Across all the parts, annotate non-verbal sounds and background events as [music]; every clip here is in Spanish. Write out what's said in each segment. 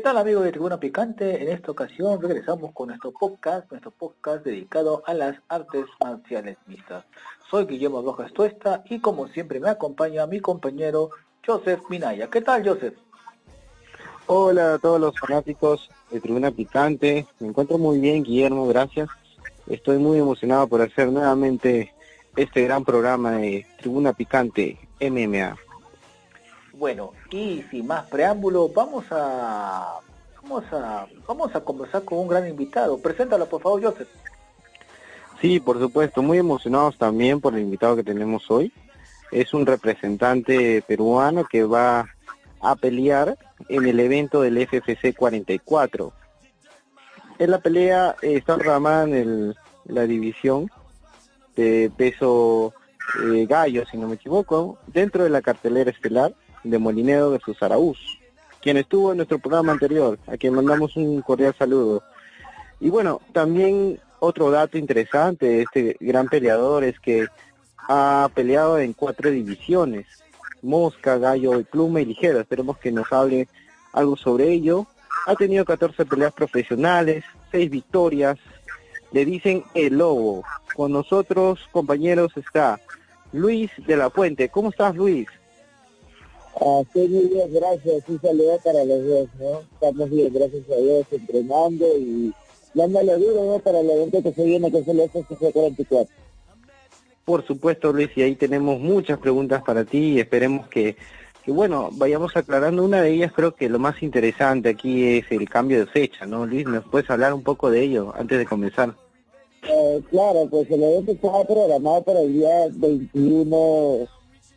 ¿Qué tal amigos de Tribuna Picante? En esta ocasión regresamos con nuestro podcast, nuestro podcast dedicado a las artes marciales mixtas. Soy Guillermo Rojas Tuesta y como siempre me acompaña mi compañero Joseph Minaya. ¿Qué tal Joseph? Hola a todos los fanáticos de Tribuna Picante. Me encuentro muy bien Guillermo, gracias. Estoy muy emocionado por hacer nuevamente este gran programa de Tribuna Picante MMA. Bueno, y sin más preámbulo, vamos a vamos a vamos a conversar con un gran invitado. Preséntalo por favor, Joseph. Sí, por supuesto, muy emocionados también por el invitado que tenemos hoy. Es un representante peruano que va a pelear en el evento del FFC 44. En la pelea eh, está programada en el, la división de peso eh, gallo, si no me equivoco, dentro de la cartelera estelar de Molinero versus Araúz, quien estuvo en nuestro programa anterior, a quien mandamos un cordial saludo. Y bueno, también otro dato interesante de este gran peleador es que ha peleado en cuatro divisiones, Mosca, Gallo, Pluma y Ligero. Esperemos que nos hable algo sobre ello. Ha tenido 14 peleas profesionales, 6 victorias. Le dicen el lobo. Con nosotros, compañeros, está Luis de la Puente. ¿Cómo estás, Luis? Ah, muy bien, gracias. Un saludo para los dos, ¿no? Estamos bien, gracias a Dios, entrenando y dándole duro, ¿no? Para el evento que se viene, que es el FCC 44. Por supuesto, Luis, y ahí tenemos muchas preguntas para ti y esperemos que, que, bueno, vayamos aclarando. Una de ellas creo que lo más interesante aquí es el cambio de fecha, ¿no? Luis, ¿nos puedes hablar un poco de ello antes de comenzar? Eh, claro, pues el evento estaba programado para el día 21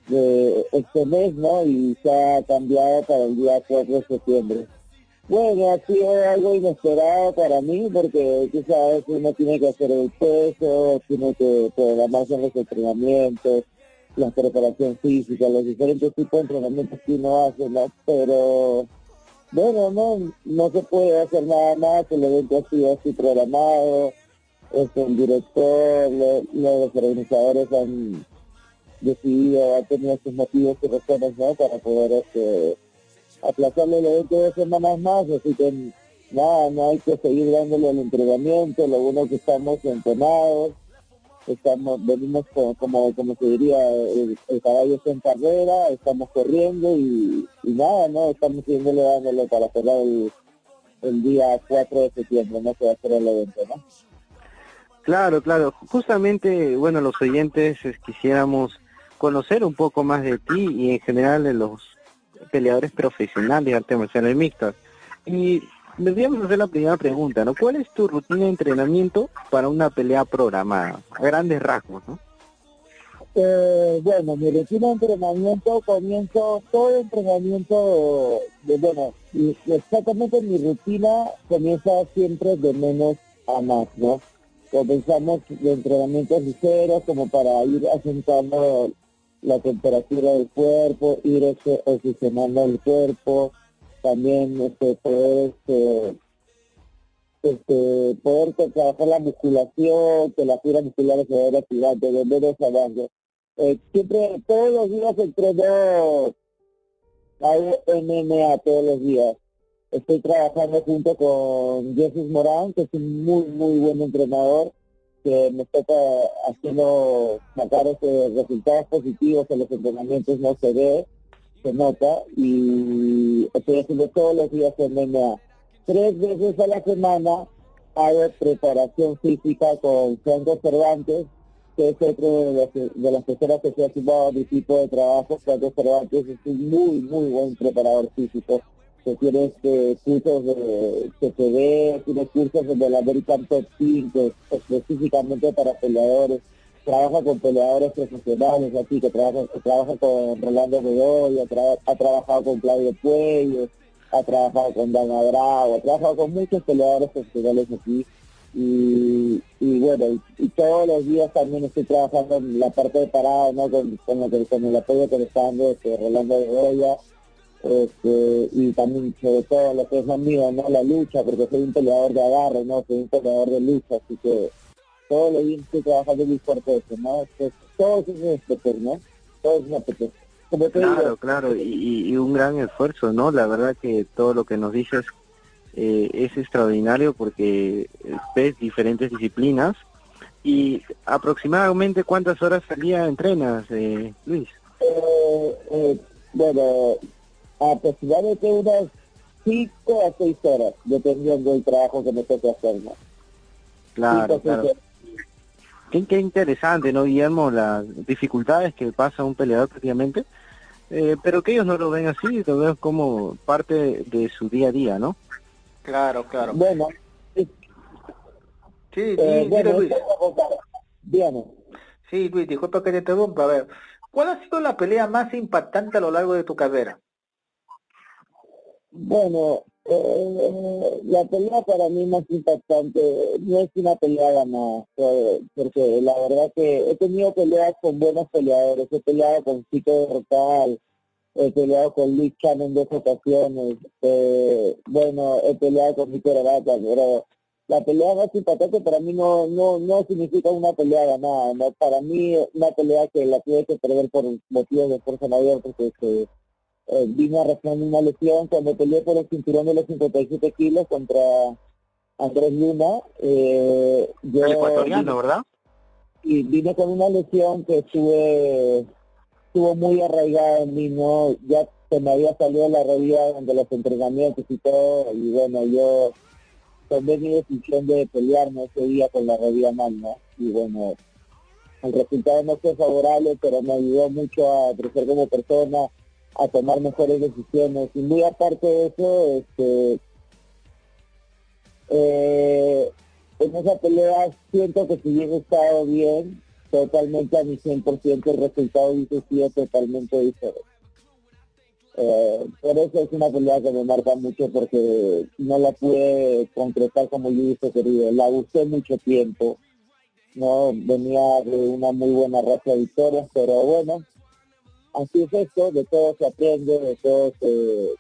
de este mes, ¿no? Y se ha cambiado para el día 4 de septiembre. Bueno, ha sido algo inesperado para mí porque tú sabes, uno tiene que hacer el peso, tiene que programarse en los entrenamientos, la preparación física, los diferentes tipos de entrenamientos que uno hace, ¿no? Pero bueno, no, no se puede hacer nada más, el evento ha sido así programado, este, el director, los organizadores han decidido, ha tenido sus motivos y razones, ¿no? Para poder este, aplazarle el evento dos semanas más, así que nada, no hay que seguir dándole el entrenamiento, lo bueno que estamos entrenados, estamos, venimos como, como, se diría, el, caballo está en carrera, estamos corriendo y, nada, ¿no? Estamos siguiéndole dándole para cerrar el, día 4 de septiembre, ¿no? Se va a hacer el evento, ¿no? Claro, claro. Justamente, bueno, los oyentes quisiéramos conocer un poco más de ti y en general de los peleadores profesionales de artes marciales mixtas. Y deberíamos hacer la primera pregunta, ¿no? ¿Cuál es tu rutina de entrenamiento para una pelea programada? A grandes rasgos, ¿no? Eh, bueno, mi rutina de entrenamiento comienzo todo el entrenamiento de, bueno, exactamente mi rutina comienza siempre de menos a más, ¿no? Comenzamos de entrenamientos ligeros como para ir asentando la temperatura del cuerpo, ir oxigenando el cuerpo, también este, poder este, este, poder trabajar la musculación, que la fibra muscular se vaya activando de menos a más. Eh, siempre, todos los días entreno hago MMA todos los días. Estoy trabajando junto con Jesús Morán, que es un muy, muy buen entrenador que me toca haciendo sacar esos resultados positivos en los entrenamientos no se ve, se nota y estoy haciendo todos los días en MMA. Tres veces a la semana hago preparación física con Franco Cervantes, que es otro de las, de las personas que se ha sumado a mi tipo de trabajo. Franco Cervantes es un muy, muy buen preparador físico que tiene este, cursos de ve tiene cursos de la American Top Team, específicamente para peleadores, trabaja con peleadores profesionales, así que trabaja, trabaja con Rolando Bedoya, ha trabajado con Claudio Puello, ha trabajado con Dana Bravo, ha trabajado con muchos peleadores profesionales aquí. Y, y bueno, y, todos los días también estoy trabajando en la parte de parado, ¿no? Con, con, con el apoyo que le está dando este, Rolando Bedoya este, y también sobre todo lo que es lo mío, ¿no? La lucha, porque soy un peleador de agarre, ¿no? Soy un peleador de lucha, así que todo lo bien estoy trabajando muy fuerte eso, ¿no? todo eso es respeto, ¿no? Todo es Como claro, claro, y, y, un gran esfuerzo, ¿no? La verdad que todo lo que nos dices eh, es extraordinario porque ves diferentes disciplinas y aproximadamente cuántas horas al día entrenas, eh, Luis. Eh, bueno, aproximadamente unas 5 a 6 horas, dependiendo del trabajo que me toque hacer. ¿no? Claro, claro. Qué, interesante, ¿no, Guillermo? Las dificultades que pasa un peleador prácticamente, eh, pero que ellos no lo ven así, lo ven como parte de su día a día, ¿no? Claro, claro. Bueno, sí, sí, eh, Luis. Bien. Sí, Luis, disculpa que te interrumpa. A ver, ¿cuál ha sido la pelea más impactante a lo largo de tu carrera? Bueno, eh, la pelea para mí más impactante no es una pelea ganada, porque la verdad que he tenido peleas con buenos peleadores, he peleado con Chico Rotal, he peleado con Luis Chan en dos ocasiones, eh, bueno, he peleado con Víctor Arata, pero la pelea más impactante para mí no no no significa una pelea ganada, ¿no? para mí una pelea que la tuve que perder por motivos de fuerza mayor, porque este, eh, vine arrastrando una lesión cuando peleé por el cinturón de los 57 kilos contra Andrés Luna. Eh, yo, el ecuatoriano, ¿verdad? Y vine con una lesión que estuve, estuvo muy arraigada en mí, ¿no? Ya se me había salido la rodilla durante los entrenamientos y todo, y bueno, yo tomé mi decisión de pelearme ese día con la rodilla mal, ¿no? Y bueno, el resultado no fue favorable, pero me ayudó mucho a crecer como persona, a tomar mejores decisiones. Y muy aparte de eso, este, eh, en esa pelea siento que si hubiera estado bien, totalmente a mi 100% el resultado hubiese sido totalmente diferente. Eh, por eso es una pelea que me marca mucho porque no la pude concretar como yo hubiese querido. La busqué mucho tiempo, no venía de una muy buena racha de victorias, pero bueno, así es esto, de todo se aprende, de todo se,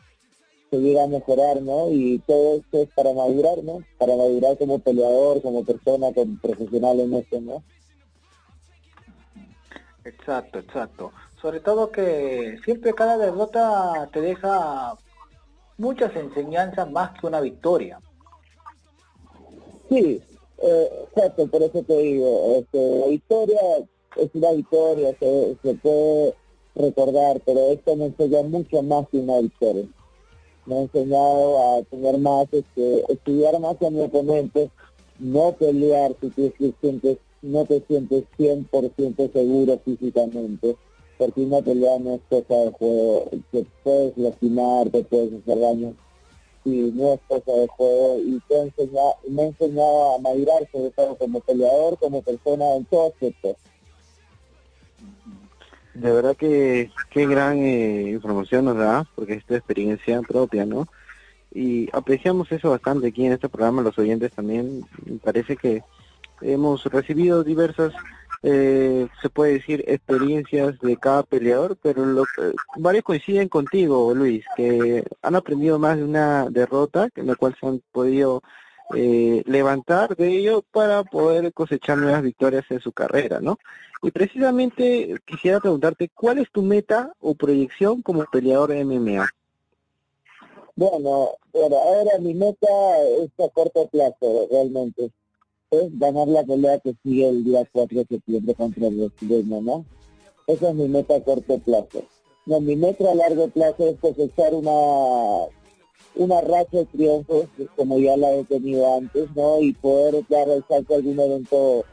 se llega a mejorar, ¿no? Y todo esto es para madurar, ¿no? Para madurar como peleador, como persona, como profesional en esto, ¿no? Exacto, exacto. Sobre todo que siempre cada derrota te deja muchas enseñanzas más que una victoria. Sí, eh, exacto, por eso te digo, este, la victoria es una victoria, se, se puede recordar, pero esto me enseña mucho más que una victoria. Me ha enseñado a tener más, este, estudiar más a mi oponente, no pelear si te sientes, no te sientes 100% seguro físicamente, porque una pelea no es cosa de juego, te puedes lastimar, te puedes hacer daño, y no es cosa de juego, y te enseñado, me ha enseñado a madurar sobre todo como peleador, como persona en todo aspecto de verdad que qué gran eh, información nos da, porque es tu experiencia propia, ¿no? Y apreciamos eso bastante aquí en este programa, los oyentes también. Parece que hemos recibido diversas, eh, se puede decir, experiencias de cada peleador, pero lo, varios coinciden contigo, Luis, que han aprendido más de una derrota, en la cual se han podido eh, levantar de ello para poder cosechar nuevas victorias en su carrera, ¿no? Y precisamente quisiera preguntarte, ¿cuál es tu meta o proyección como peleador de MMA? Bueno, bueno, ahora mi meta es a corto plazo, realmente. Es ganar la pelea que sigue el día 4 de septiembre contra el brasileño, ¿no? Esa es mi meta a corto plazo. No, mi meta a largo plazo es cosechar una una racha de triunfos, como ya la he tenido antes, ¿no? Y poder dar el a algún evento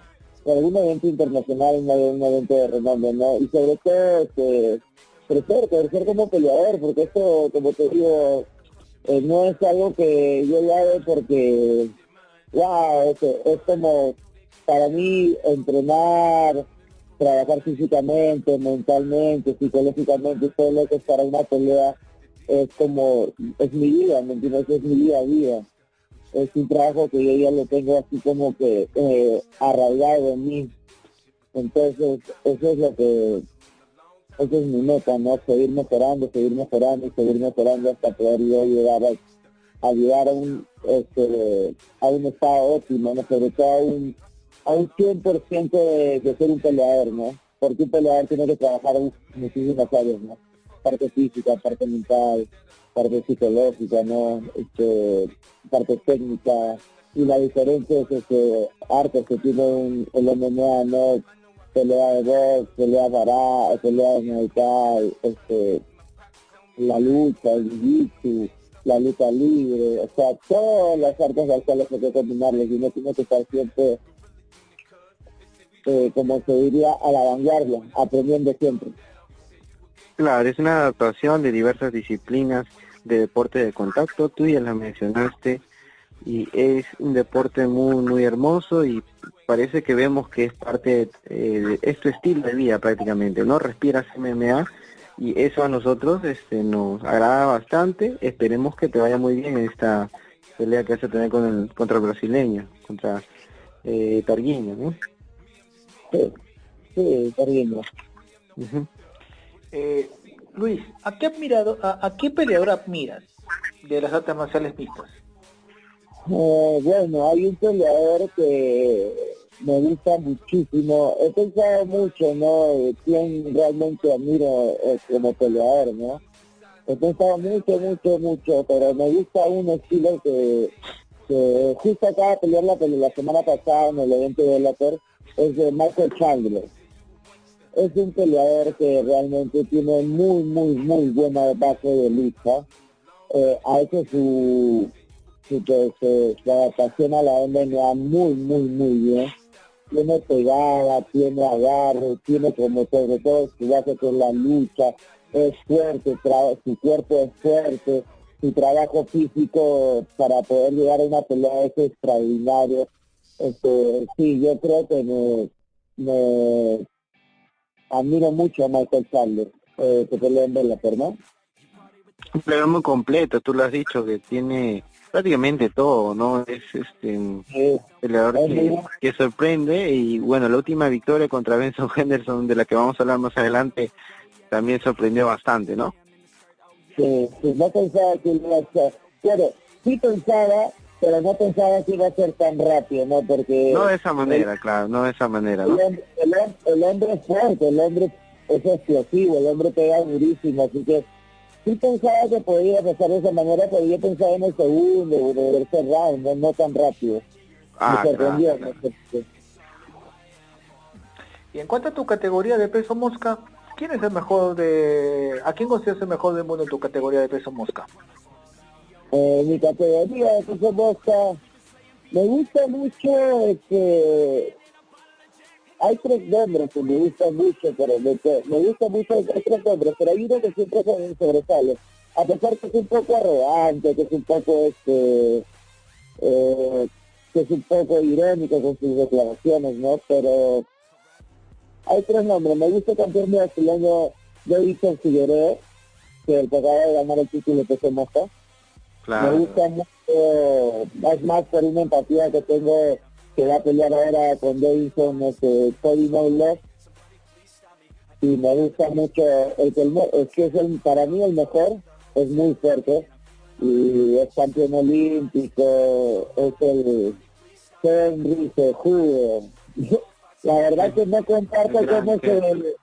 algún evento internacional, en un evento de renombre, ¿no? Y sobre todo, este, crecer, crecer como peleador, porque esto, como te digo, eh, no es algo que yo lo hago porque, wow, es, es como para mí entrenar, trabajar físicamente, mentalmente, psicológicamente, todo lo que es para una pelea es como, es mi vida, ¿me entiendes? Es mi día a día es un trabajo que yo ya lo tengo así como que eh, arraigado en mí. Entonces, eso es lo que, eso es mi meta, ¿no? Seguir mejorando, seguir mejorando seguir mejorando hasta poder yo llegar a, llegar a un, este, a un estado óptimo, ¿no? Sobre todo a un, a un 100% de, de ser un peleador, ¿no? Porque un peleador tiene que trabajar muchísimas áreas, ¿no? Parte física, parte mental, parte psicológica, ¿no? Este, parte técnica, y la diferencia es que artes que tiene un, el MMA, ¿no? Pelea de box, pelea para, pelea de medical, este, la lucha, el jiu la lucha libre, o sea, todas las artes marciales hay que combinarles y no tiene que estar siempre, eh, como se diría, a la vanguardia, aprendiendo siempre. Claro, es una adaptación de diversas disciplinas de deporte de contacto, tú ya la mencionaste, y es un deporte muy muy hermoso y parece que vemos que es parte eh, de, es tu estilo de vida prácticamente, ¿no? Respiras MMA y eso a nosotros este nos agrada bastante, esperemos que te vaya muy bien en esta pelea que vas a tener con el, contra el brasileño, contra eh, Targuiño, ¿no? Sí, sí. Eh, Luis, ¿a qué admirado, a, a qué peleador admiras de las artes marciales mixtas? Eh, bueno, hay un peleador que me gusta muchísimo. He pensado mucho, ¿no? Quién realmente admiro eh, como peleador, ¿no? He pensado mucho, mucho, mucho, pero me gusta un estilo que, justo acaba de pelear la, la semana pasada en el evento de la es de Michael Chandler. Es un peleador que realmente tiene muy, muy, muy buena base de lucha. Eh, ha hecho su que se, adaptación a la MMA muy, muy, muy bien. Tiene pegada, tiene agarre, tiene como sobre todo su base con la lucha, es fuerte, su cuerpo es fuerte, su trabajo físico para poder llegar a una pelea es extraordinario. Este, sí, yo creo que me, me admiro mucho a Michael Chandler, eh, que pelea en Bellator, ¿no? Un pleno muy completo, tú lo has dicho, que tiene prácticamente todo, ¿no? Es este un peleador que, sorprende y bueno, la última victoria contra Benson [laughs] Henderson, de la que vamos a hablar más adelante, también sorprendió bastante, ¿no? Sí, no pensaba que iba a claro, sí pensaba, pero no pensaba que iba a ser tan rápido, ¿no? Porque... No de esa manera, claro, no de esa manera, ¿no? El, hombre es fuerte, el hombre es explosivo, el hombre pega durísimo, así que sí pensaba que podía pasar de esa manera, pero yo pensaba en el segundo, en el tercer round, no, tan rápido. Ah, Me sorprendió. Y en cuanto a tu categoría de peso mosca, ¿quién es el mejor de... ¿A quién consideras el mejor del mundo en tu categoría de peso mosca? Eh, mi categoría de peso mosca, me gusta mucho este, hay tres nombres que me gustan mucho, pero me, me gusta mucho, hay tres nombres, pero hay uno que siempre se sobresale. A pesar que es un poco arrogante, que es un poco, este, eh, que es un poco irónico con sus declaraciones, ¿no? Pero hay tres nombres. Me gusta campeón brasileño que el que acaba de ganar el título de peso mosca. Me gusta mucho, es más por una empatía que tengo que va a pelear ahora con Davidson este, Cody No y me gusta mucho el que es que es el, para mí el mejor es muy fuerte. Y es campeón olímpico es el Henry judo [laughs] la verdad que no comparto cómo se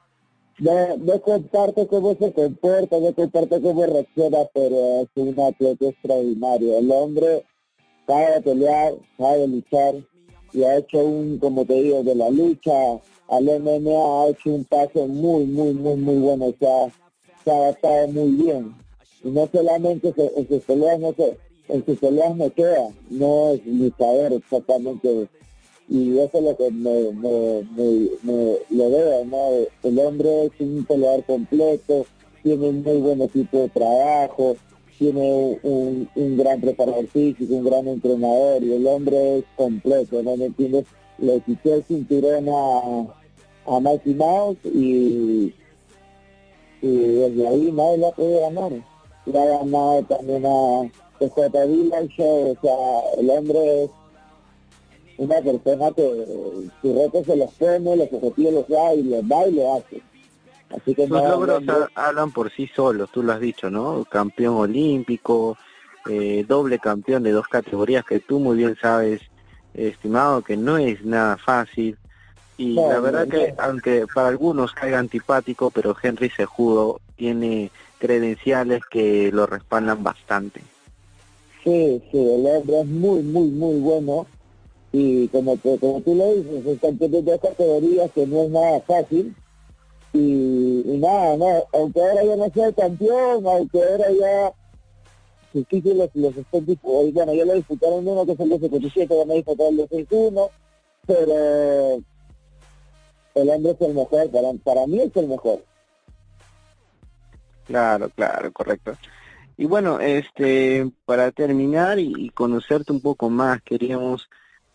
no, no comparto cómo se comporta no comparto cómo reacciona pero es un atleta extraordinario el hombre sabe pelear sabe luchar y ha hecho un, como te digo, de la lucha al MMA, ha hecho un paso muy, muy, muy, muy bueno, se ha, se ha adaptado muy bien. Y no solamente en sus peleas, no sé, en sus peleas me queda, no es saber exactamente, y eso es lo que me, me, me, lo veo, ¿no? El hombre es un peleador completo, tiene un muy buen equipo de trabajo, tiene un, un gran preparador físico, un gran entrenador y el hombre es completo, ¿no me entiendes? Le quité el cinturón a, a Mikey Mouse y, y desde ahí nadie la puede ganar. Le ha ganado también a PJ Show, o sea, el hombre es una persona que su reto se los pone, los objetivos los da y los da y lo hace. Así que Sus logros hablan por sí solos, tú lo has dicho, ¿no? Campeón olímpico, eh, doble campeón de dos categorías que tú muy bien sabes, estimado, que no es nada fácil. Y la verdad que, aunque para algunos caiga antipático, pero Henry Sejudo tiene credenciales que lo respaldan bastante. Sí, sí, el hombre es muy, muy, muy bueno y como, como tú lo dices, es campeón de dos categorías que no es nada fácil y, nada, no, aunque ahora ya no sea el campeón, aunque ahora ya sus títulos los estén y bueno, ya lo disputaron uno que es el de 77, van a disputar el de 6-1, pero el hombre es el mejor, para, para mí es el mejor. Claro, claro, correcto. Y bueno, este, para terminar y, conocerte un poco más, queríamos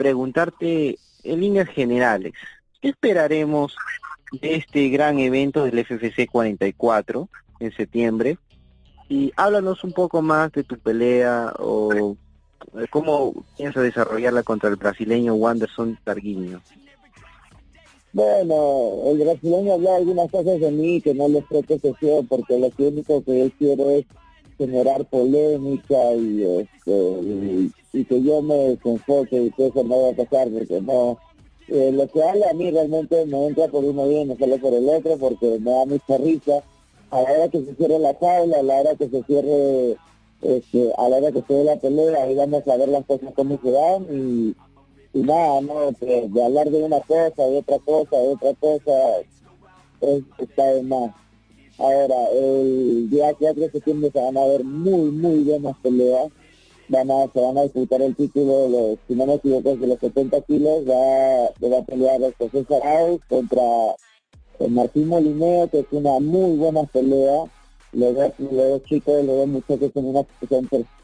preguntarte en líneas generales, ¿qué esperaremos de este gran evento del FFC 44 en septiembre? Y háblanos un poco más de tu pelea o cómo piensas desarrollarla contra el brasileño Wanderson Targuinho. Bueno, el brasileño habla algunas cosas de mí que no les que porque lo único que él quiere es generar polémica y, este, y, que yo me desenfoque y que eso no va a pasar porque no eh, lo que habla a mí realmente me entra por uno bien me sale por el otro porque me da mucha risa. A la hora que se cierre la tabla a la hora que se cierre este, a la hora que se dé la pelea ahí vamos a ver las cosas como se dan y, nada no de hablar de una cosa de otra cosa de otra cosa es, está de más Ahora, el día 4 de septiembre se van a ver muy, muy buenas peleas. Van a, se van a disputar el título, los, si no me equivoco, de los 70 kilos. Va, va a pelear José Saraus contra el Martín Molineo, que es una muy buena pelea. Los dos, los chicos, los dos muchachos son, una,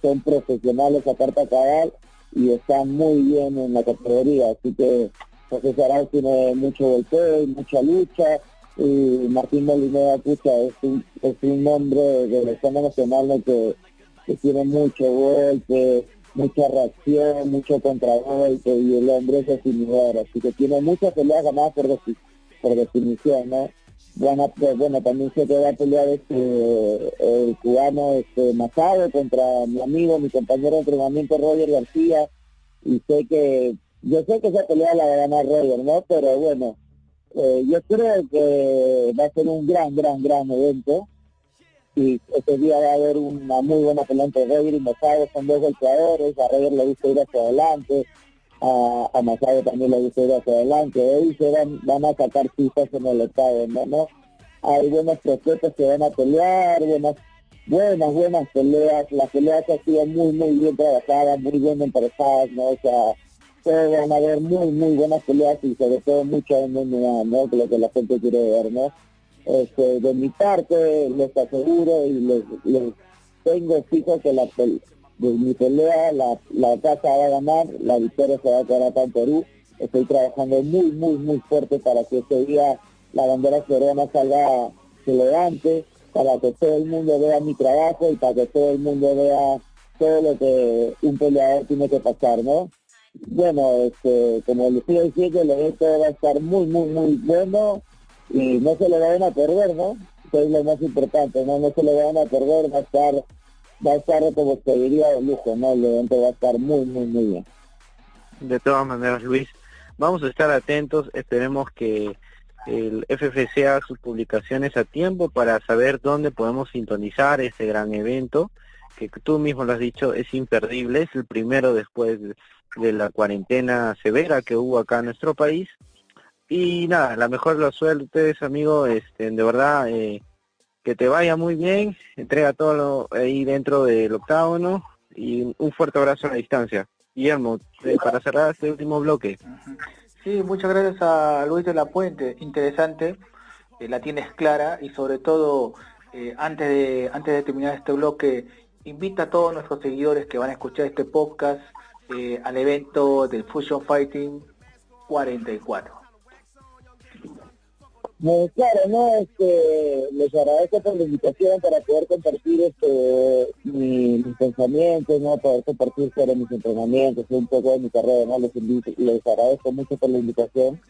son, profesionales a carta cabal y están muy bien en la categoría. Así que José Saraus tiene mucho golpeo y mucha lucha y Martín Molinera Pucha es un, es un hombre de la escena nacional que, que tiene mucho golpe, mucha reacción, mucho contragolpe y el hombre es definidor, así que tiene muchas peleas ganadas por, por definición, ¿no? Bueno, pues, bueno, también sé que va a pelear este, el cubano este, Masado contra mi amigo, mi compañero de entrenamiento Roger García, y sé que, yo sé que esa pelea la va a ganar Roger, ¿no? Pero bueno, eh, yo creo que va a ser un gran, gran, gran evento. Y este día va a haber una muy buena pelea entre Roger y Masado, son dos golpeadores, a Roger le gusta ir hacia adelante, a, a también le gusta ir hacia adelante, hoy se van, van a sacar pistas en el estado, ¿no? Hay buenos prospectos que van a pelear, buenas, buenas, buenas peleas, las peleas han sido muy, muy bien trabajadas, muy bien emparejadas, ¿no? O sea, van a haber muy, muy buenas peleas y sobre todo mucha MMA, ¿no? Lo que la gente quiere ver, ¿no? Este, de mi parte, les aseguro y les, les tengo fijo que la de mi pelea, la, la casa va a ganar, la victoria se va a quedar acá en Perú. Estoy trabajando muy, muy, muy fuerte para que ese día la bandera peruana salga, se levante, para que todo el mundo vea mi trabajo y para que todo el mundo vea todo lo que un peleador tiene que pasar, ¿no? Bueno, este, como les estoy diciendo, el evento va a estar muy, muy, muy bueno y no se lo van a perder, ¿no? Eso es lo más importante, ¿no? No se lo van a perder, va a estar, va a estar como se diría de lujo, ¿no? El evento va a estar muy, muy, muy bien. De todas maneras, Luis, vamos a estar atentos, esperemos que el FFC haga sus publicaciones a tiempo para saber dónde podemos sintonizar este gran evento, que tú mismo lo has dicho, es imperdible, es el primero después de la cuarentena severa que hubo acá en nuestro país. Y nada, la mejor de las suertes, amigo, este, de verdad, eh, que te vaya muy bien, entrega todo ahí dentro del octágono y un fuerte abrazo a la distancia. Guillermo, eh, para cerrar este último bloque. Sí, muchas gracias a Luis de la Puente, interesante, eh, la tienes clara y sobre todo, antes, de, antes de terminar este bloque, invita a todos nuestros seguidores que van a escuchar este podcast eh, al evento del Fusion Fighting 44. claro, no, este, les agradezco por la invitación para poder compartir este, mi, mis pensamientos, no, poder compartir sobre mis entrenamientos, un poco de mi carrera, no, les invito, les agradezco mucho por la invitación.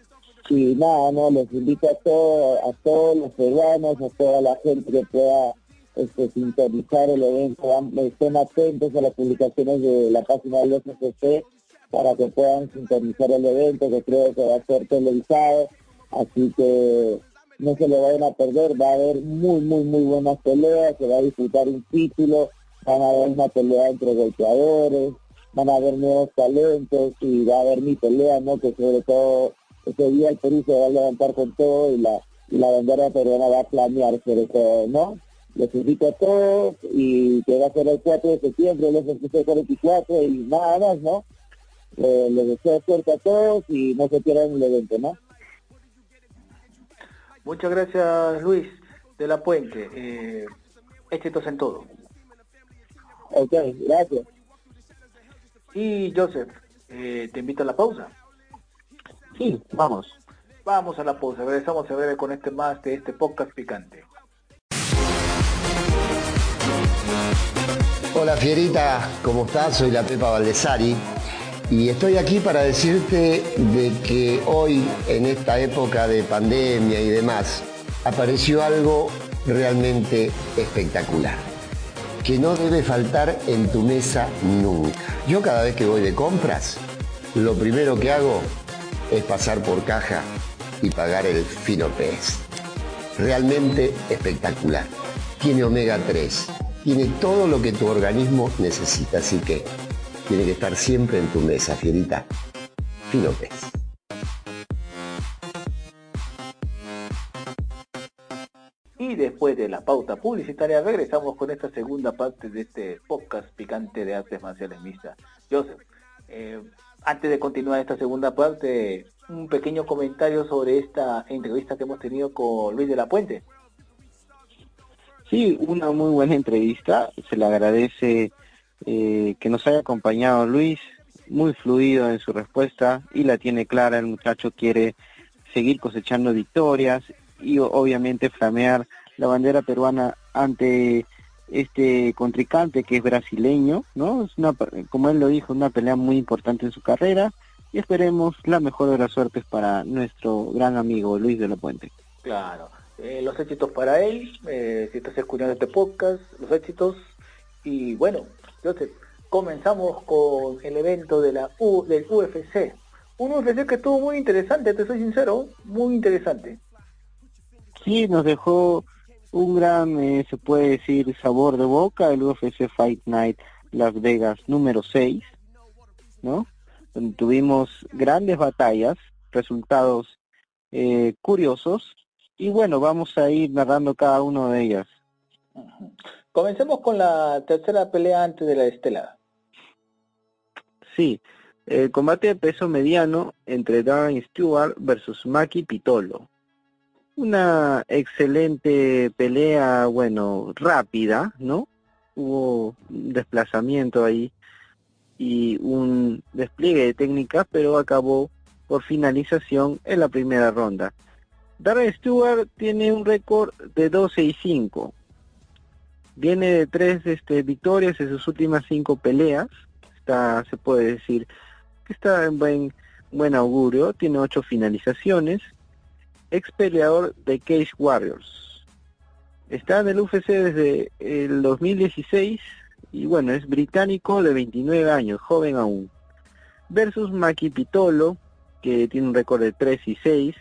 Y nada, no, les invito a todos, a todos los peruanos, a toda la gente que pueda este, sintonizar el evento, estén atentos a las publicaciones de la página del SCC para que puedan sintonizar el evento, que creo que va a ser televisado. Así que no se lo vayan a perder, va a haber muy, muy, muy buenas peleas, se va a disputar un título, van a haber una pelea entre golpeadores, van a haber nuevos talentos y va a haber mi pelea, ¿no? Que sobre todo ese día el Perú se va a levantar con todo y la, y la bandera peruana va a planear sobre todo, ¿no? Les invito a todos y que va a ser el 4 de septiembre, el FCC 44 y nada más, ¿no? Eh, les deseo suerte a todos y no se pierdan el evento, ¿no? Muchas gracias Luis de la Puente. Eh, éxitos en todo. Ok, gracias. Y Joseph, eh, te invito a la pausa. Sí, vamos. Vamos a la pausa, regresamos a ver con este más de este podcast picante. Hola Fierita, ¿cómo estás? Soy la Pepa Valdesari y estoy aquí para decirte de que hoy, en esta época de pandemia y demás, apareció algo realmente espectacular, que no debe faltar en tu mesa nunca. Yo cada vez que voy de compras, lo primero que hago es pasar por caja y pagar el fino pez. Realmente espectacular. Tiene omega 3, tiene todo lo que tu organismo necesita, así que tiene que estar siempre en tu mesa, fierita. Fino. Y después de la pauta publicitaria regresamos con esta segunda parte de este podcast picante de artes marciales mixtas. Joseph, eh, antes de continuar esta segunda parte, un pequeño comentario sobre esta entrevista que hemos tenido con Luis de la Puente. Sí, una muy buena entrevista. Se le agradece eh, que nos haya acompañado Luis, muy fluido en su respuesta y la tiene clara. El muchacho quiere seguir cosechando victorias y obviamente flamear la bandera peruana ante este contrincante que es brasileño, ¿no? Es una, como él lo dijo, una pelea muy importante en su carrera y esperemos la mejor de las suertes para nuestro gran amigo Luis de la Puente. Claro, eh, los éxitos para él, eh, si estás escuchando este podcast, los éxitos y bueno, entonces comenzamos con el evento de la U, del UFC. Un UFC que estuvo muy interesante, te soy sincero, muy interesante. Sí, nos dejó un gran, eh, se puede decir, sabor de boca, el UFC Fight Night Las Vegas número 6, ¿no? Donde tuvimos grandes batallas, resultados eh, curiosos, y bueno, vamos a ir narrando cada una de ellas. Comencemos con la tercera pelea antes de la estela. Sí, el combate de peso mediano entre Darren Stewart versus Maki Pitolo una excelente pelea, bueno, rápida, ¿no? Hubo un desplazamiento ahí y un despliegue de técnicas, pero acabó por finalización en la primera ronda. Darren Stewart tiene un récord de 12 y 5. Viene de tres este, victorias en sus últimas cinco peleas. Está, se puede decir que está en buen, buen augurio. Tiene ocho finalizaciones ex peleador de Cage Warriors. Está en el UFC desde el 2016 y bueno, es británico de 29 años, joven aún. Versus Maki Pitolo, que tiene un récord de 3 y 6.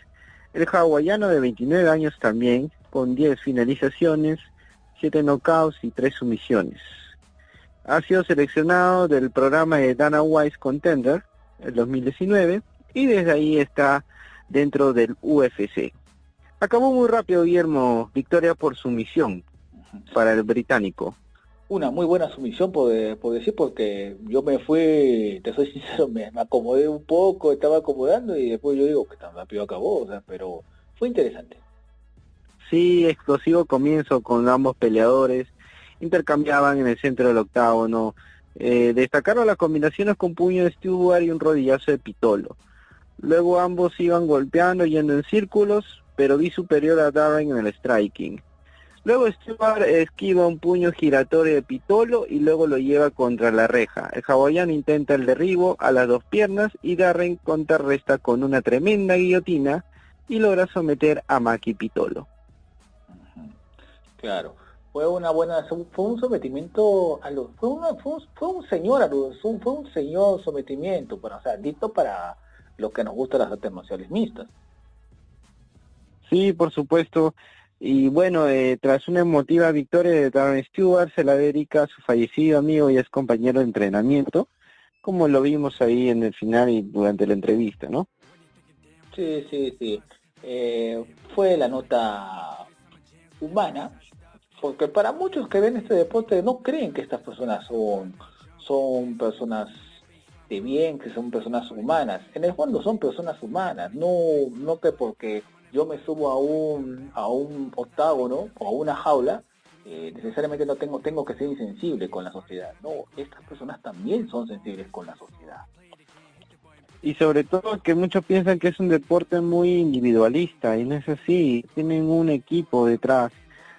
El hawaiano de 29 años también, con 10 finalizaciones, 7 knockouts y 3 sumisiones. Ha sido seleccionado del programa de Dana Wise Contender, el 2019, y desde ahí está dentro del UFC. Acabó muy rápido Guillermo, victoria por sumisión para el británico. Una muy buena sumisión, por, decir, porque yo me fui, te soy [laughs] sincero, me, acomodé un poco, estaba acomodando y después yo digo que tan rápido acabó, o sea, pero fue interesante. Sí, explosivo comienzo con ambos peleadores, intercambiaban en el centro del octágono, eh, destacaron las combinaciones con puño de Stewart y un rodillazo de Pitolo. Luego ambos iban golpeando yendo en círculos, pero vi superior a Darren en el striking. Luego Stewart esquiva un puño giratorio de Pitolo y luego lo lleva contra la reja. El hawaiano intenta el derribo a las dos piernas y Darren contrarresta con una tremenda guillotina y logra someter a Maki Pitolo. Claro, fue una buena, fue un sometimiento a los, fue, fue, un, señor a fue un señor sometimiento, para, o sea, dito para lo que nos gusta las artes marciales mixtas. Sí, por supuesto. Y bueno, eh, tras una emotiva victoria de Darren Stewart, se la dedica a su fallecido amigo y es compañero de entrenamiento, como lo vimos ahí en el final y durante la entrevista, ¿no? Sí, sí, sí. Eh, fue la nota humana, porque para muchos que ven este deporte no creen que estas personas son, son personas de bien, que son personas humanas. En el fondo son personas humanas, no, no que porque yo me subo a un, a un octágono o a una jaula, eh, necesariamente no tengo, tengo que ser insensible con la sociedad. No, estas personas también son sensibles con la sociedad. Y sobre todo que muchos piensan que es un deporte muy individualista y no es así, tienen un equipo detrás,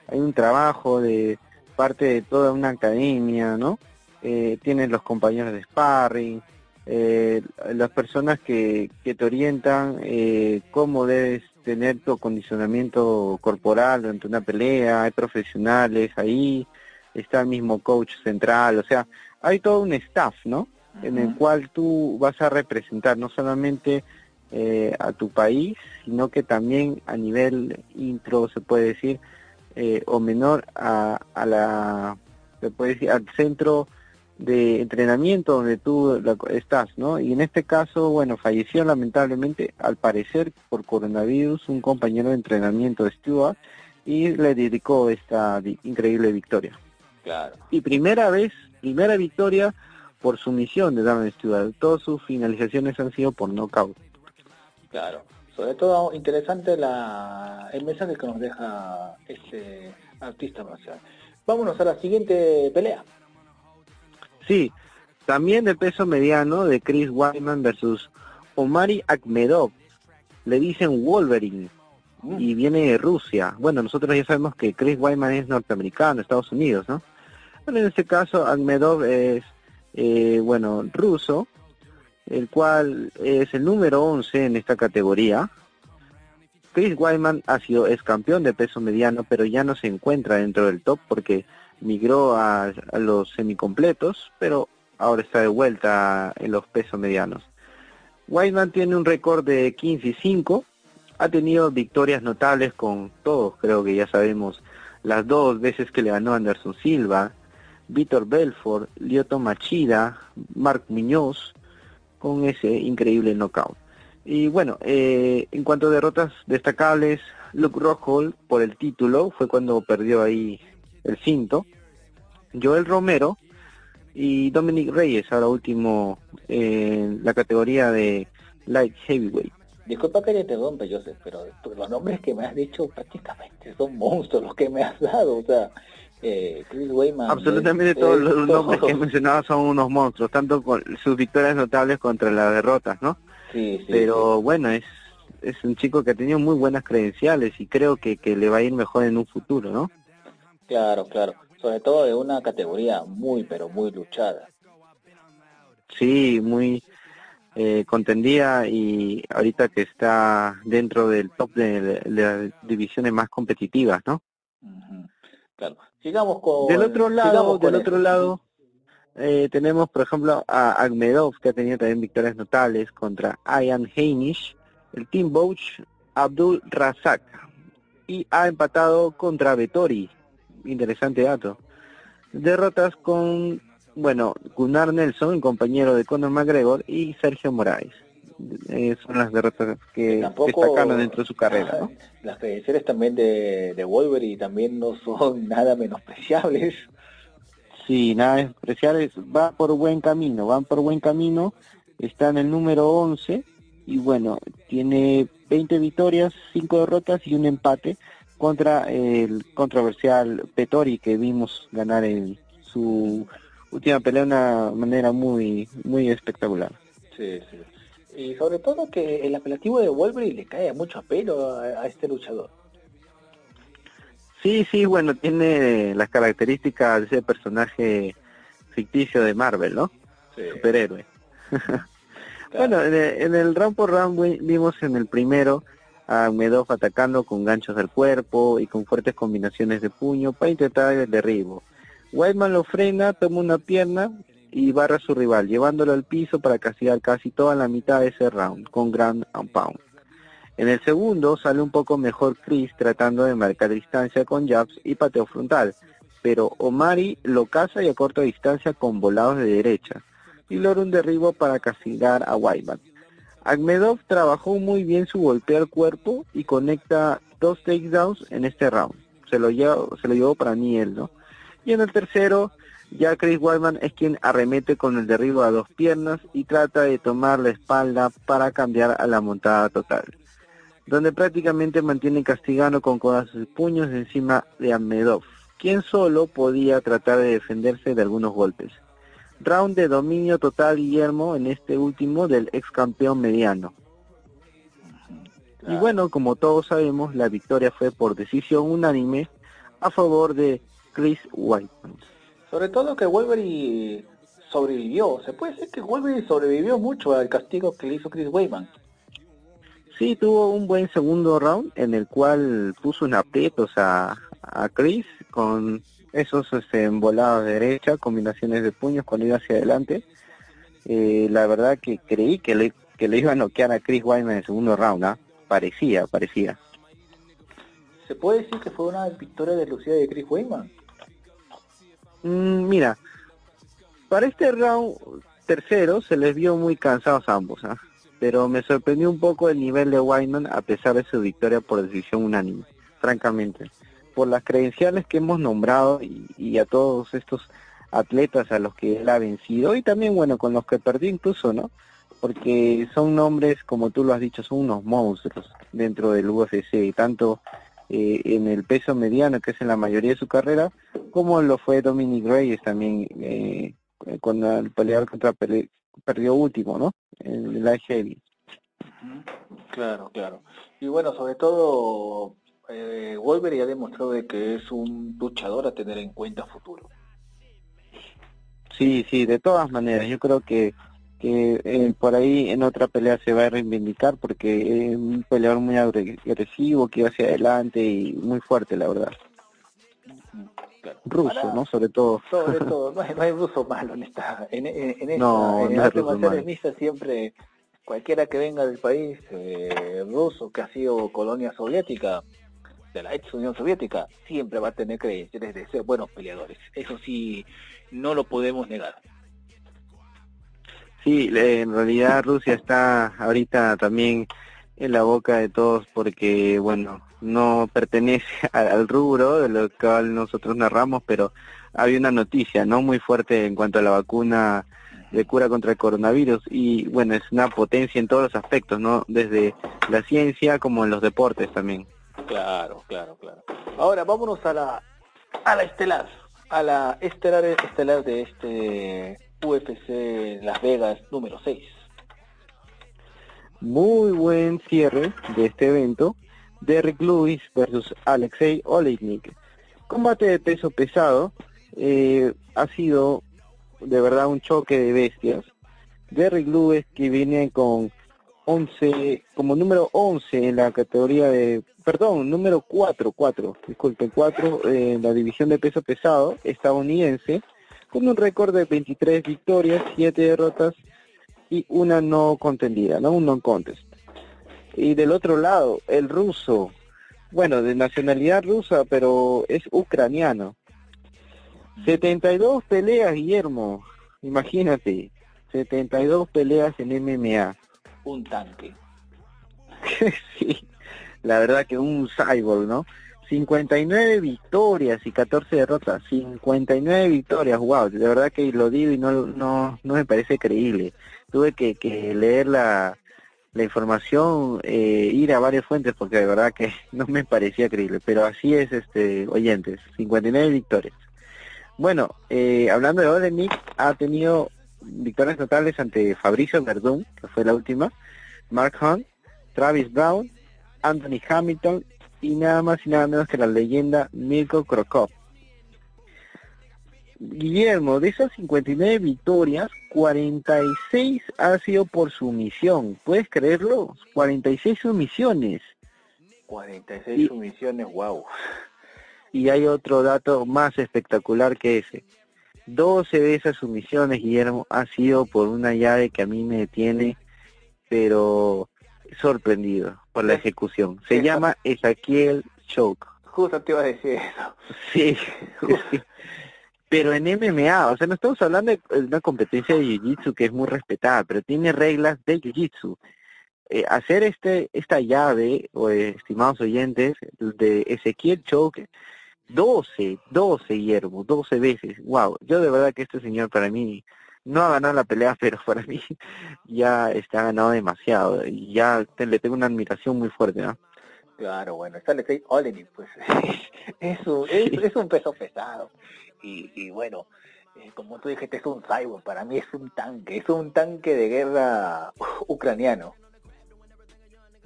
hay un trabajo de parte de toda una academia, ¿no? Eh, tienen los compañeros de sparring, eh, las personas que, que te orientan eh, cómo debes tener tu acondicionamiento corporal durante una pelea, hay profesionales ahí, está el mismo coach central, o sea, hay todo un staff, ¿no? En el cual tú vas a representar no solamente eh, a tu país, sino que también a nivel intro, se puede decir, eh, o menor a, a la, se puede decir, al centro de entrenamiento donde tú estás, ¿no? Y en este caso, bueno, falleció lamentablemente, al parecer, por coronavirus, un compañero de entrenamiento de Stuart y le dedicó esta increíble victoria. Claro. Y primera vez, primera victoria por sumisión de Darren Stewart. Todas sus finalizaciones han sido por knockout. Claro. Sobre todo interesante la, el mensaje que nos deja este artista marcial. Vámonos a la siguiente pelea. Sí, también de peso mediano de Chris Wyman versus Omari Akhmedov. Le dicen Wolverine mm. y viene de Rusia. Bueno, nosotros ya sabemos que Chris Wyman es norteamericano, Estados Unidos, ¿no? Pero en este caso Akhmedov es, eh, bueno, ruso, el cual es el número 11 en esta categoría. Chris Wyman ha sido es campeón de peso mediano, pero ya no se encuentra dentro del top porque migró a, los semicompletos, pero ahora está de vuelta en los pesos medianos. Whiteman tiene un récord de 15 y 5, ha tenido victorias notables con todos, creo que ya sabemos, las dos veces que le ganó Anderson Silva, Víctor Belfort, Lioto Machida, Mark Muñoz, con ese increíble knockout. Y bueno, eh, en cuanto a derrotas destacables, Luke Rockhold por el título, fue cuando perdió ahí el cinto, Joel Romero y Dominic Reyes, ahora último en la categoría de Light Heavyweight. Disculpa que te interrumpa, Joseph, pero los nombres que me has dicho prácticamente son monstruos los que me has dado, o sea, eh, Chris. Absolutamente todos los nombres que he mencionado son unos monstruos, tanto con sus victorias notables contra las derrotas, ¿no? Sí, sí. Pero bueno, es, es un chico que ha tenido muy buenas credenciales y creo que, que le va a ir mejor en un futuro, ¿no? Claro, claro. Sobre todo de una categoría muy, pero muy luchada. Sí, muy eh, contendida y ahorita que está dentro del top de, las divisiones más competitivas, ¿no? Claro. Sigamos con... Del otro lado, del otro lado, eh, tenemos, por ejemplo, a Agmedov, que ha tenido también victorias notables contra Ian Heinisch, el Team Boach Abdul Razak, y ha empatado contra Vettori, interesante dato. Derrotas con, bueno, Gunnar Nelson, el compañero de Conor McGregor, y Sergio Moraes. Eh, son las derrotas que destacan dentro de su carrera. Las credenciales también de, de Wolverine también no son [laughs] nada menospreciables. Sí, nada menospreciables. Va por buen camino, van por buen camino. Está en el número 11 y bueno, tiene 20 victorias, 5 derrotas y un empate contra el controversial Petori que vimos ganar en su última pelea de una manera muy muy espectacular. Sí, sí. Y sobre todo que el apelativo de Wolverine le cae mucho a pelo a, este luchador. Sí, sí, bueno, tiene las características de ese personaje ficticio de Marvel, ¿no? Superhéroe. [laughs] bueno, en el, en el round por round vimos en el primero a Medov atacando con ganchos del cuerpo y con fuertes combinaciones de puño para intentar el derribo. Whiteman lo frena, toma una pierna y barra a su rival, llevándolo al piso para castigar casi toda la mitad de ese round con Grand Pound. En el segundo sale un poco mejor Chris tratando de marcar distancia con jabs y pateo frontal, pero Omari lo caza y a corta distancia con volados de derecha y logra un derribo para castigar a Wyman. Agmedov trabajó muy bien su golpeo al cuerpo y conecta dos takedowns en este round. Se lo llevó, se lo llevó para Niel, ¿no? Y en el tercero, ya Chris Wyman es quien arremete con el derribo a dos piernas y trata de tomar la espalda para cambiar a la montada total, donde prácticamente mantiene castigando con codazos y puños encima de Ahmedov, quien solo podía tratar de defenderse de algunos golpes. Round de dominio total Guillermo en este último del ex campeón mediano. Y bueno, como todos sabemos, la victoria fue por decisión unánime a favor de Chris Whiteman. Sobre todo que Wolverine sobrevivió. Se puede decir que Wolverine sobrevivió mucho al castigo que le hizo Chris Wayman. Sí, tuvo un buen segundo round en el cual puso un aprietos a, a Chris con esos este, embolados de derecha, combinaciones de puños cuando iba hacia adelante. Eh, la verdad que creí que le, que le iba a noquear a Chris Wyman en el segundo round, ¿ah? Parecía, parecía. ¿Se puede decir que fue una victoria de Lucía de Chris Wyman? Mm, mira, para este round tercero se les vio muy cansados ambos, ¿ah? pero me sorprendió un poco el nivel de Wyman a pesar de su victoria por decisión unánime, francamente por las credenciales que hemos nombrado y, a todos estos atletas a los que él ha vencido y también bueno con los que perdió incluso no porque son nombres como tú lo has dicho son unos monstruos dentro del UFC tanto eh, en el peso mediano que es en la mayoría de su carrera como lo fue Dominic Reyes también eh, con el peleador contra perdió último no en la heavy claro claro. Y bueno sobre todo eh, Wolverine ha demostrado de que es un luchador a tener en cuenta futuro. Sí, sí, de todas maneras, yo creo que, que eh, por ahí en otra pelea se va a reivindicar porque es un peleador muy agresivo, que va hacia adelante y muy fuerte, la verdad. Ruso, ¿no? Sobre todo. Sobre [laughs] todo, no hay, ruso malo en esta, en, en, esta, no, en no siempre, cualquiera que venga del país eh, ruso que ha sido colonia soviética, de la ex Unión Soviética, siempre va a tener credenciales de ser buenos peleadores. Eso sí, no lo podemos negar. Sí, en realidad Rusia está ahorita también en la boca de todos porque, bueno, no pertenece [laughs] al rubro de lo cual nosotros narramos, pero había una noticia no muy fuerte en cuanto a la vacuna de cura contra el coronavirus y bueno, es una potencia en todos los aspectos, ¿no? Desde la ciencia como en los deportes también. Claro, claro, claro. Ahora vámonos a la a la estelar, a la estelar estelar de este UFC Las Vegas número 6. Muy buen cierre de este evento. Derrick Lewis versus Alexei Oleinik. Combate de peso pesado. Eh, ha sido de verdad un choque de bestias. Derrick Lewis que viene con 11, como número 11 en la categoría de, perdón, número 4, 4, disculpe, 4 en la división de peso pesado estadounidense, con un récord de 23 victorias, 7 derrotas y una no contendida, ¿no? Un non contest. Y del otro lado, el ruso, bueno, de nacionalidad rusa, pero es ucraniano. 72 peleas, Guillermo, imagínate, 72 peleas en MMA un tanque. [laughs] sí, la verdad que un cyborg, ¿no? 59 victorias y 14 derrotas. 59 victorias, wow, de verdad que lo digo y no, no, no me parece creíble. Tuve que, que leer la, la información, eh, ir a varias fuentes porque de verdad que [laughs] no me parecía creíble, pero así es, este, oyentes, 59 victorias. Bueno, eh, hablando de Olenik, ha tenido victorias totales ante Fabricio Verdún, que fue la última, Mark Hunt, Travis Brown, Anthony Hamilton y nada más y nada menos que la leyenda Mirko Krokop. Guillermo, de esas 59 victorias, 46 ha sido por sumisión. ¿Puedes creerlo? 46 sumisiones. 46 sumisiones, wow. Y hay otro dato más espectacular que ese. 12 de esas sumisiones, Guillermo, ha sido por una llave que a mí me detiene, pero sorprendido por la ejecución. Se llama Ezequiel Choke. Justo te iba a decir eso. Sí, [laughs] pero en MMA, o sea, no estamos hablando de una competencia de Jiu-Jitsu que es muy respetada, pero tiene reglas de Jiu-Jitsu. Eh, hacer este esta llave, o, estimados oyentes, de Ezequiel Choke, 12, 12 hierbo, 12 veces. Wow, yo de verdad que este señor para mí no ha ganado la pelea, pero [laughs] para mí ya está ganado demasiado y ya le tengo una admiración muy fuerte, ¿no? Claro, bueno, está Alexei Olenin, pues [laughs] es un, es, un peso pesado y, y bueno, eh, como tú dijiste, es un cyborg, para mí es un tanque, es un tanque de guerra [laughs] ucraniano.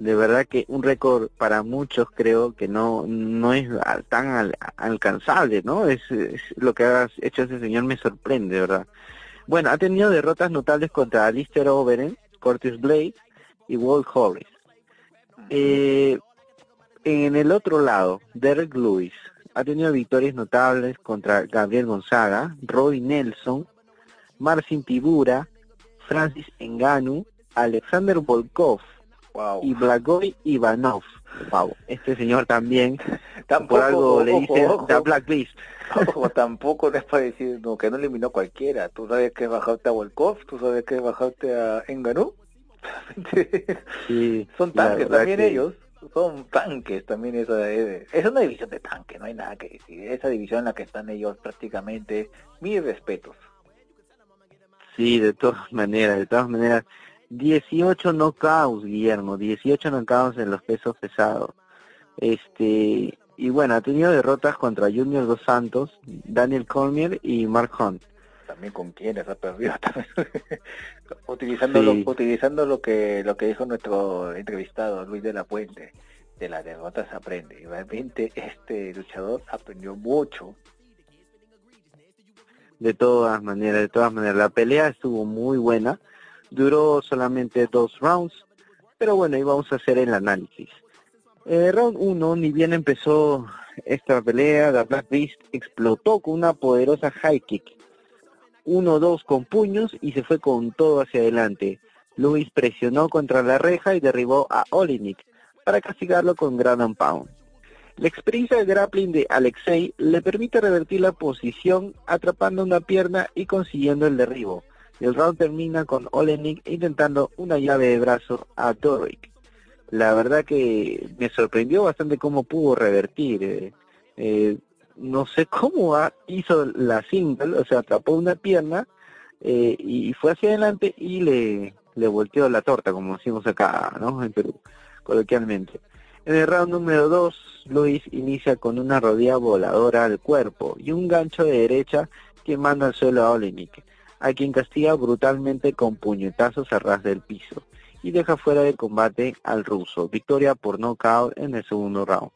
De verdad que un récord para muchos creo que no no es tan alcanzable, ¿no? Es, es, lo que ha hecho ese señor me sorprende, ¿verdad? Bueno, ha tenido derrotas notables contra Alistair Overeem, Curtis Blade y Walt Hollis. Eh, en el otro lado, Derek Lewis ha tenido victorias notables contra Gabriel Gonzaga, Roy Nelson, Marcin Tibura, Francis Enganu, Alexander Volkov y Blagoy Ivanov. Wow, este señor también, [laughs] tampoco, por algo le dice la Blacklist. [laughs] Ojo, tampoco no es para decir no, que no eliminó cualquiera. Tú sabes que bajaste a Volkov, tú sabes que bajaste a Enganu. [laughs] sí, Son tanques también ellos son tanques también esa es una división de tanque no hay nada que decir esa división en la que están ellos prácticamente mis respetos sí de todas maneras de todas maneras 18 knockouts Guillermo 18 knockouts en los pesos pesados. Este y bueno ha tenido derrotas contra Junior dos Santos Daniel Cormier y Mark Hunt. También con quienes ha perdido [laughs] utilizando lo, utilizando lo que lo que dijo nuestro entrevistado Luis de la Puente de las derrotas aprende. Y realmente este luchador aprendió mucho. De todas maneras de todas maneras la pelea estuvo muy buena duró solamente dos rounds pero bueno ahí vamos a hacer el análisis eh, round 1 ni bien empezó esta pelea la Black Beast explotó con una poderosa high kick 1-2 con puños y se fue con todo hacia adelante. Luis presionó contra la reja y derribó a Olinik para castigarlo con ground pound. La experiencia de grappling de Alexei le permite revertir la posición atrapando una pierna y consiguiendo el derribo. El round termina con Olenik intentando una llave de brazo a Doric. La verdad que me sorprendió bastante cómo pudo revertir. Eh, eh, no sé cómo hizo la single, o sea, atrapó una pierna eh, y fue hacia adelante y le, le volteó la torta, como decimos acá, ¿no? En Perú, coloquialmente. En el round número 2, Luis inicia con una rodilla voladora al cuerpo y un gancho de derecha que manda al suelo a Olenik, a quien castiga brutalmente con puñetazos a ras del piso y deja fuera de combate al ruso. Victoria por nocaut en el segundo round.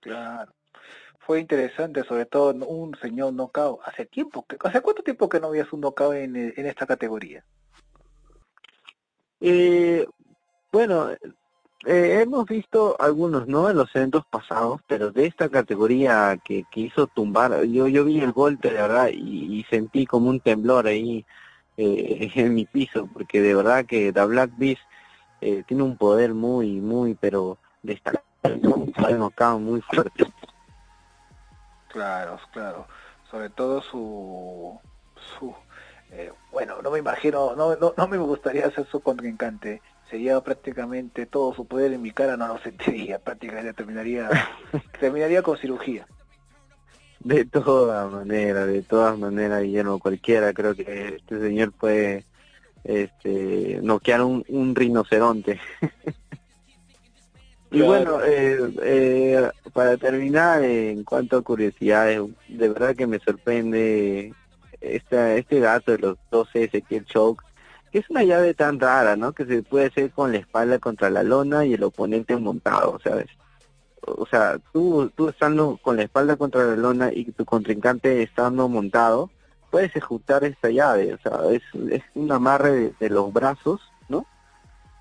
Claro fue interesante, sobre todo un señor knockout. ¿Hace tiempo? Que, ¿Hace cuánto tiempo que no habías un knockout en, en esta categoría? Eh, bueno, eh, hemos visto algunos, ¿no? En los eventos pasados, pero de esta categoría que, que hizo tumbar, yo yo vi el golpe, de verdad, y, sentí como un temblor ahí eh, [laughs] en mi piso, porque de verdad que The Black Beast eh, tiene un poder muy, muy, pero destacado, muy fuerte. Claro, claro. Sobre todo su... su eh, bueno, no me imagino, no, no, no me gustaría ser su contrincante. Sería prácticamente todo su poder en mi cara, no lo [laughs] sentiría. Prácticamente terminaría, [laughs] terminaría con cirugía. De todas maneras, de todas maneras, Guillermo, cualquiera, creo que este señor puede este, noquear un, un rinoceronte. [laughs] Y bueno, eh, eh, para terminar, en cuanto a curiosidades, de verdad que me sorprende esta, este dato de los 12 Ezequiel Choke, es una llave tan rara, ¿no? Que se puede hacer con la espalda contra la lona y el oponente montado, ¿sabes? O sea, tú, tú estando con la espalda contra la lona y tu contrincante estando montado, puedes ejecutar esta llave, o sea, es, un amarre de los brazos, ¿no?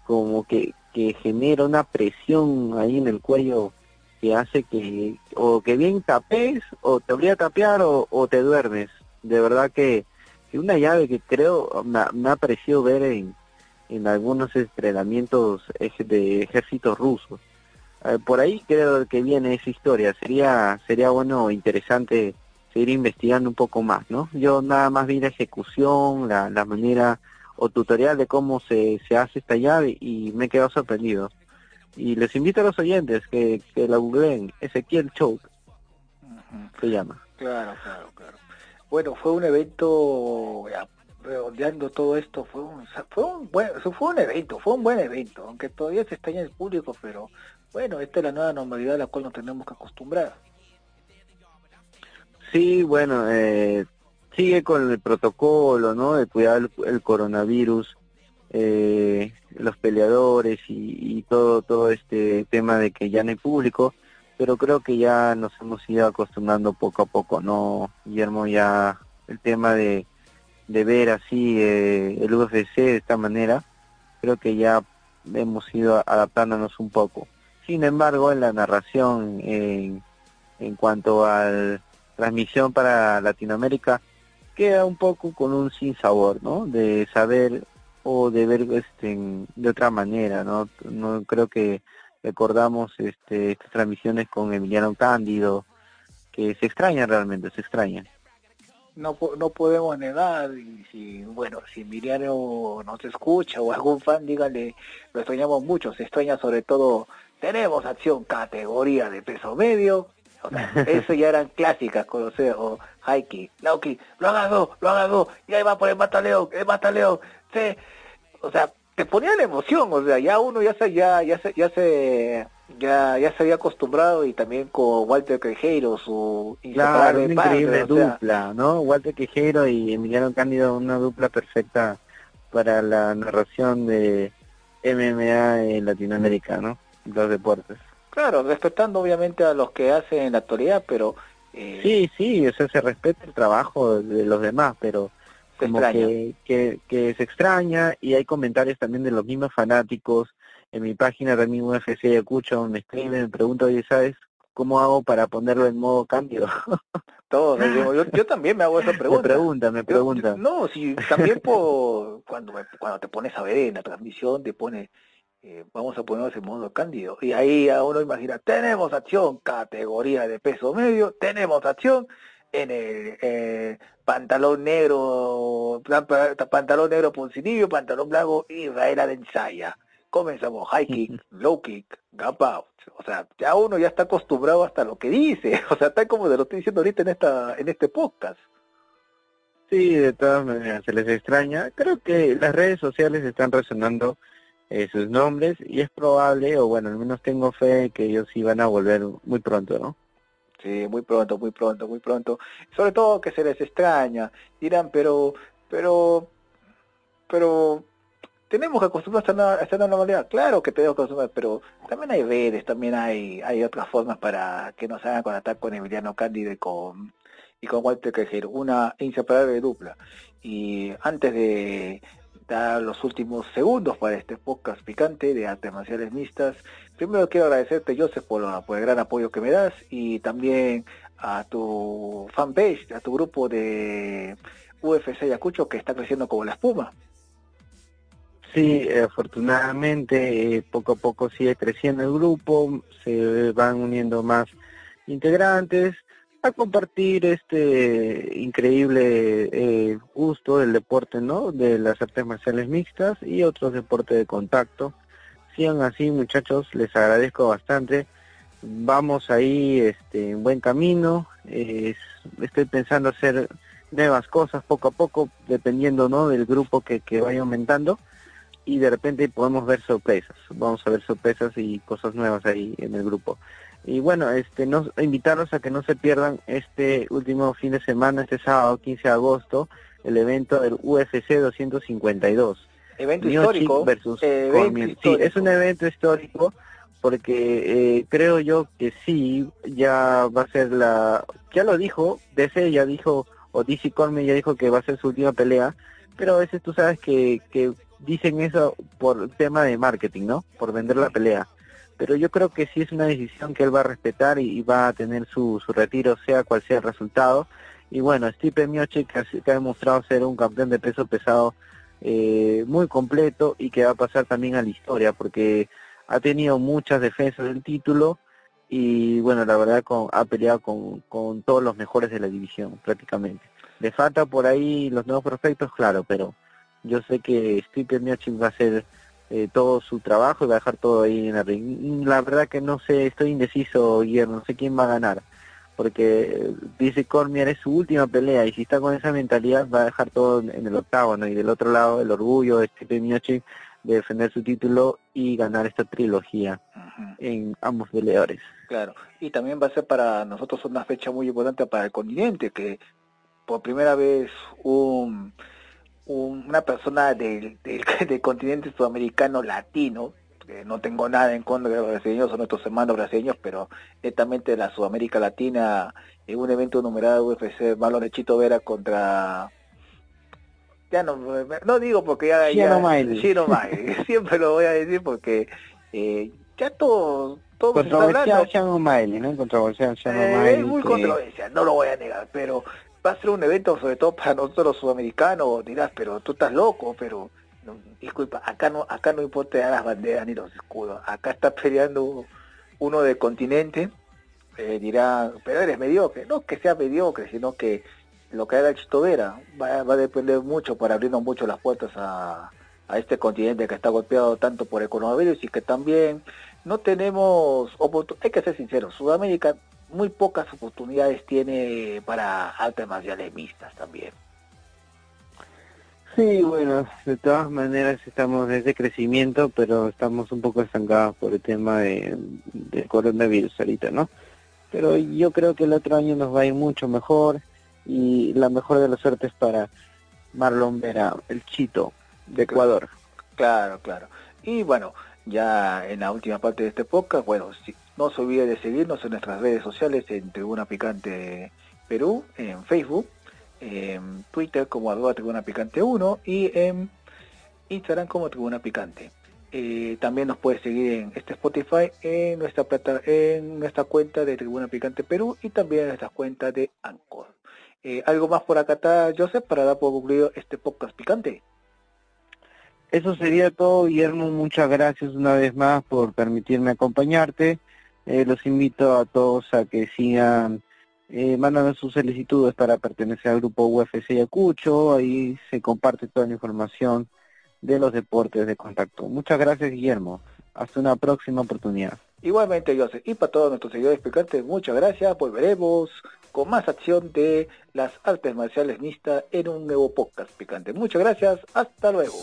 Como que que genera una presión ahí en el cuello que hace que o que bien tapes o te obliga a tapear o, te duermes. De verdad que, una llave que creo me, ha parecido ver en, en algunos entrenamientos de ejércitos rusos. Eh, por ahí creo que viene esa historia. Sería sería bueno, interesante seguir investigando un poco más, ¿no? Yo nada más vi la ejecución, la, la manera o tutorial de cómo se, se hace esta llave y me he quedado sorprendido. Y les invito a los oyentes que, que la googleen, Ezequiel Choke, se llama. Claro, claro, claro. Bueno, fue un evento, redondeando todo esto, fue un, fue un, buen, fue un evento, fue un buen evento, aunque todavía se en el público, pero bueno, esta es la nueva normalidad a la cual nos tenemos que acostumbrar. Sí, bueno, eh, sigue con el protocolo, ¿no? De cuidar el, coronavirus, eh, los peleadores y, todo todo este tema de que ya no hay público, pero creo que ya nos hemos ido acostumbrando poco a poco, ¿no? Guillermo, ya el tema de, de ver así eh, el UFC de esta manera, creo que ya hemos ido adaptándonos un poco. Sin embargo, en la narración, en, en cuanto a transmisión para Latinoamérica, queda un poco con un sinsabor, ¿no? De saber o de ver este, de otra manera, ¿no? No creo que recordamos este, estas transmisiones con Emiliano Cándido, que se extrañan realmente, se extrañan. No, no podemos negar, y si, bueno, si Emiliano nos escucha o algún fan, dígale, lo extrañamos mucho, se extraña sobre todo, tenemos acción categoría de peso medio, [laughs] eso ya eran clásicas, conocer, o Haiki, Lauki, lo haga lo haga y ahí va por el mataleón, el mataleón, sí, o sea, te ponía la emoción, o sea, ya uno ya se, ya, ya se, ya se, ya, ya se había acostumbrado y también con Walter Quejeiro, su claro, una increíble dupla, ¿no? Walter Quejeiro y Emiliano Cándido, una dupla perfecta para la narración de MMA en Latinoamérica, ¿no? Los deportes. Claro, respetando obviamente a los que hacen en la actualidad, pero... Eh... Sí, sí, o sea, se respeta el trabajo de los demás, pero como que, que, que, se extraña y hay comentarios también de los mismos fanáticos en mi página también UFC Ayacucho me escriben, me preguntan, oye, ¿sabes cómo hago para ponerlo en modo cambio? [laughs] Todo, yo, yo, también me hago esa [laughs] pregunta. Me pregunta, me pregunta. no, si también por, cuando, cuando te pones a ver en la transmisión, te pone eh, vamos a ponernos en modo cándido. Y ahí a uno imagina, tenemos acción, categoría de peso medio, tenemos acción en el eh, pantalón negro, pantalón negro Poncinibio, pantalón blanco Israel Adensaya. Comenzamos high kick, [laughs] low kick, gap out. O sea, ya uno ya está acostumbrado hasta lo que dice. [laughs] O sea, está como de lo estoy diciendo ahorita en esta en este podcast. Sí, de todas maneras, se les extraña. Creo que las redes sociales están resonando eh, sus nombres y es probable, o bueno, al menos tengo fe que ellos iban a volver muy pronto, ¿no? Sí, muy pronto, muy pronto, muy pronto. Sobre todo que se les extraña. Dirán, pero, pero, pero, tenemos que acostumbrarnos a esta nueva normalidad. Claro que tenemos que acostumbrarnos, pero también hay redes, también hay, hay otras formas para que nos hagan contactar con Emiliano Cándido y con, y con Walter Quejero. Una inseparable dupla. Y antes de, dar los últimos segundos para este podcast picante de artes marciales mixtas. Primero quiero agradecerte, Joseph, por, por, el gran apoyo que me das y también a tu fanpage, a tu grupo de UFC Ayacucho que está creciendo como la espuma. Sí, afortunadamente eh, poco a poco sigue creciendo el grupo, se van uniendo más integrantes a compartir este increíble eh, gusto del deporte, ¿no? De las artes marciales mixtas y otros deportes de contacto. Así, muchachos, les agradezco bastante. Vamos ahí este, en buen camino. estoy pensando hacer nuevas cosas poco a poco, dependiendo, ¿no? Del grupo que, que vaya aumentando. Y de repente podemos ver sorpresas. Vamos a ver sorpresas y cosas nuevas ahí en el grupo. Y bueno, este, nos, invitarlos a que no se pierdan este último fin de semana, este sábado 15 de agosto, el evento del UFC 252. Evento histórico. Versus Sí, es un evento histórico porque eh, creo yo que sí, ya va a ser la... Ya lo dijo, DC ya dijo, o DC Cormier ya dijo que va a ser su última pelea, pero a veces tú sabes que, que dicen eso por tema de marketing, ¿no? Por vender la pelea pero yo creo que sí es una decisión que él va a respetar y, va a tener su, su, retiro, sea cual sea el resultado. Y bueno, Stipe Miocic que ha, demostrado ser un campeón de peso pesado eh, muy completo y que va a pasar también a la historia porque ha tenido muchas defensas del título y bueno, la verdad con, ha peleado con, con todos los mejores de la división prácticamente. Le falta por ahí los nuevos prospectos, claro, pero yo sé que Stipe Miocic va a hacer eh, todo su trabajo y va a dejar todo ahí en el ring. La verdad que no sé, estoy indeciso, Guillermo, no sé quién va a ganar, porque dice Cormier es su última pelea y si está con esa mentalidad va a dejar todo en el octavo, ¿no? Y del otro lado el orgullo de Stipe Miocic de defender su título y ganar esta trilogía en ambos peleadores. Claro, y también va a ser para nosotros una fecha muy importante para el continente, que por primera vez un, una persona del, del, [laughs] continente sudamericano latino, que no tengo nada en contra de los brasileños, son nuestros hermanos brasileños, pero netamente de la Sudamérica Latina, en un evento numerado UFC, Marlon Chito Vera contra ya no, no digo porque ya, ya no [laughs] siempre lo voy a decir porque eh, ya todo todo controversial Chano ¿no? Controversial eh, Es muy controversial, no lo voy a negar, pero va a ser un evento sobre todo para nosotros los sudamericanos, dirás, pero tú estás loco, pero disculpa, acá no acá no importa las banderas ni los escudos, acá está peleando uno del continente, eh, dirá, pero eres mediocre, no que sea mediocre, sino que lo que haga Chito Vera va, a depender mucho para abrirnos mucho las puertas a, este continente que está golpeado tanto por el coronavirus y que también no tenemos hay que ser sinceros, Sudamérica muy pocas oportunidades tiene para artes marciales mixtas también. Sí, bueno, de todas maneras estamos desde crecimiento, pero estamos un poco estancados por el tema de, del coronavirus ahorita, ¿no? Pero yo creo que el otro año nos va a ir mucho mejor y la mejor de las suertes para Marlon Vera, el chito de Ecuador. Claro, claro. Y bueno, ya en la última parte de este podcast, bueno, si, no se olvide de seguirnos en nuestras redes sociales en Tribuna Picante Perú, en Facebook, en Twitter como arroba Tribuna Picante 1 y en Instagram como Tribuna Picante. Eh, también nos puede seguir en este Spotify en nuestra plata, en nuestra cuenta de Tribuna Picante Perú y también en nuestra cuenta de Anchor. Eh, ¿Algo más por acá está, Joseph, para dar por concluido este podcast picante? Eso sería todo, Guillermo. Muchas gracias una vez más por permitirme acompañarte. Eh, los invito a todos a que sigan eh, sus solicitudes para pertenecer al grupo UFC Ayacucho. Ahí se comparte toda la información de los deportes de contacto. Muchas gracias, Guillermo. Hasta una próxima oportunidad. Igualmente, Joseph. Y para todos nuestros seguidores picantes, muchas gracias. Volveremos con más acción de las artes marciales mixtas en un nuevo podcast picante. Muchas gracias, hasta luego.